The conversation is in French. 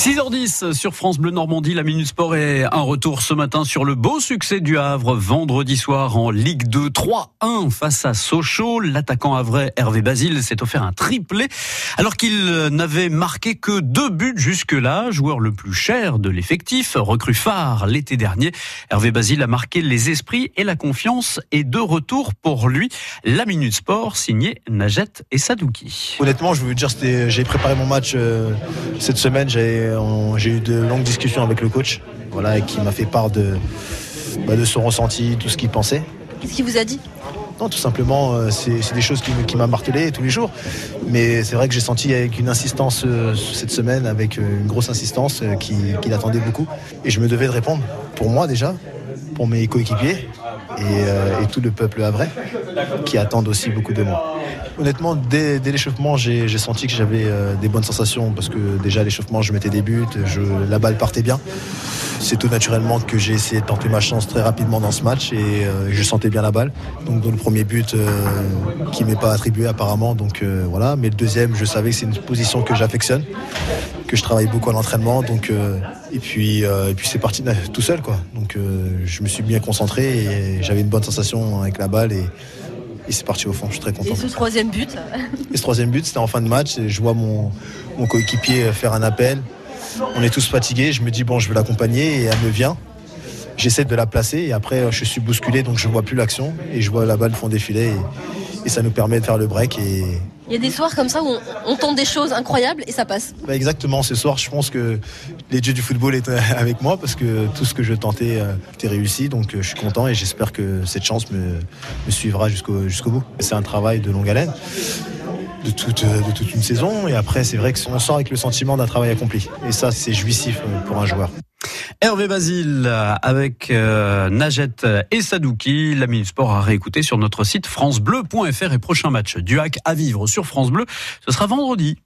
6h10 sur France Bleu Normandie, la Minute Sport est un retour ce matin sur le beau succès du Havre vendredi soir en Ligue 2 3-1 face à Sochaux. L'attaquant havrais Hervé Basile s'est offert un triplé alors qu'il n'avait marqué que deux buts jusque-là. Joueur le plus cher de l'effectif, recrue phare l'été dernier. Hervé Basile a marqué les esprits et la confiance et de retour pour lui. La Minute Sport signée Najet et Sadouki. Honnêtement, je veux dire, j'ai préparé mon match euh, cette semaine. J'ai eu de longues discussions avec le coach, voilà, qui m'a fait part de, bah, de son ressenti, tout ce qu'il pensait. Qu'est-ce qu'il vous a dit? Non, tout simplement, euh, c'est des choses qui, qui m'a martelé tous les jours. Mais c'est vrai que j'ai senti avec une insistance euh, cette semaine, avec euh, une grosse insistance, qu'il attendait beaucoup. Et je me devais de répondre. Pour moi déjà, pour mes coéquipiers et, tout le peuple havrais qui attendent aussi beaucoup de moi. Honnêtement, dès, l'échauffement, j'ai senti que j'avais des bonnes sensations parce que déjà l'échauffement, je mettais des buts, je, la balle partait bien c'est tout naturellement que j'ai essayé de tenter ma chance très rapidement dans ce match et euh, je sentais bien la balle. Donc dans le premier but euh, qui m'est pas attribué apparemment. Donc euh, voilà. Mais le deuxième, je savais que c'est une position que j'affectionne, que je travaille beaucoup à l'entraînement. Donc et puis et puis c'est parti tout seul quoi. Donc je me suis bien concentré et j'avais une bonne sensation avec la balle et et c'est parti au fond. Je suis très content. Et ce troisième but Et ce troisième but, c'était en fin de match. Et je vois mon, mon coéquipier faire un appel. On est tous fatigués. Je me dis, bon, je vais l'accompagner et elle me vient. J'essaie de la placer et après, je suis bousculé donc je vois plus l'action et je vois la balle fond défiler et, ça nous permet de faire le break. Et... Il y a des soirs comme ça où on, tente des choses incroyables et ça passe. Bah, exactement, ce soir, je pense que les dieux du football étaient avec moi parce que tout ce que je tentais euh, était réussi. Donc euh, je suis content et j'espère que cette chance me, suivra jusqu'au jusqu'au bout. C'est un travail de longue haleine de toute, de toute une saison. Et après, c'est vrai qu'on sort avec le sentiment d'un travail accompli. Et ça, c'est jouissif euh, pour un joueur. Hervé Basile avec euh, Najet et Sadouki. La Minute Sport à réécouter sur notre site francebleu.fr et prochain match du hack à vivre sur France Bleu. Ce sera vendredi.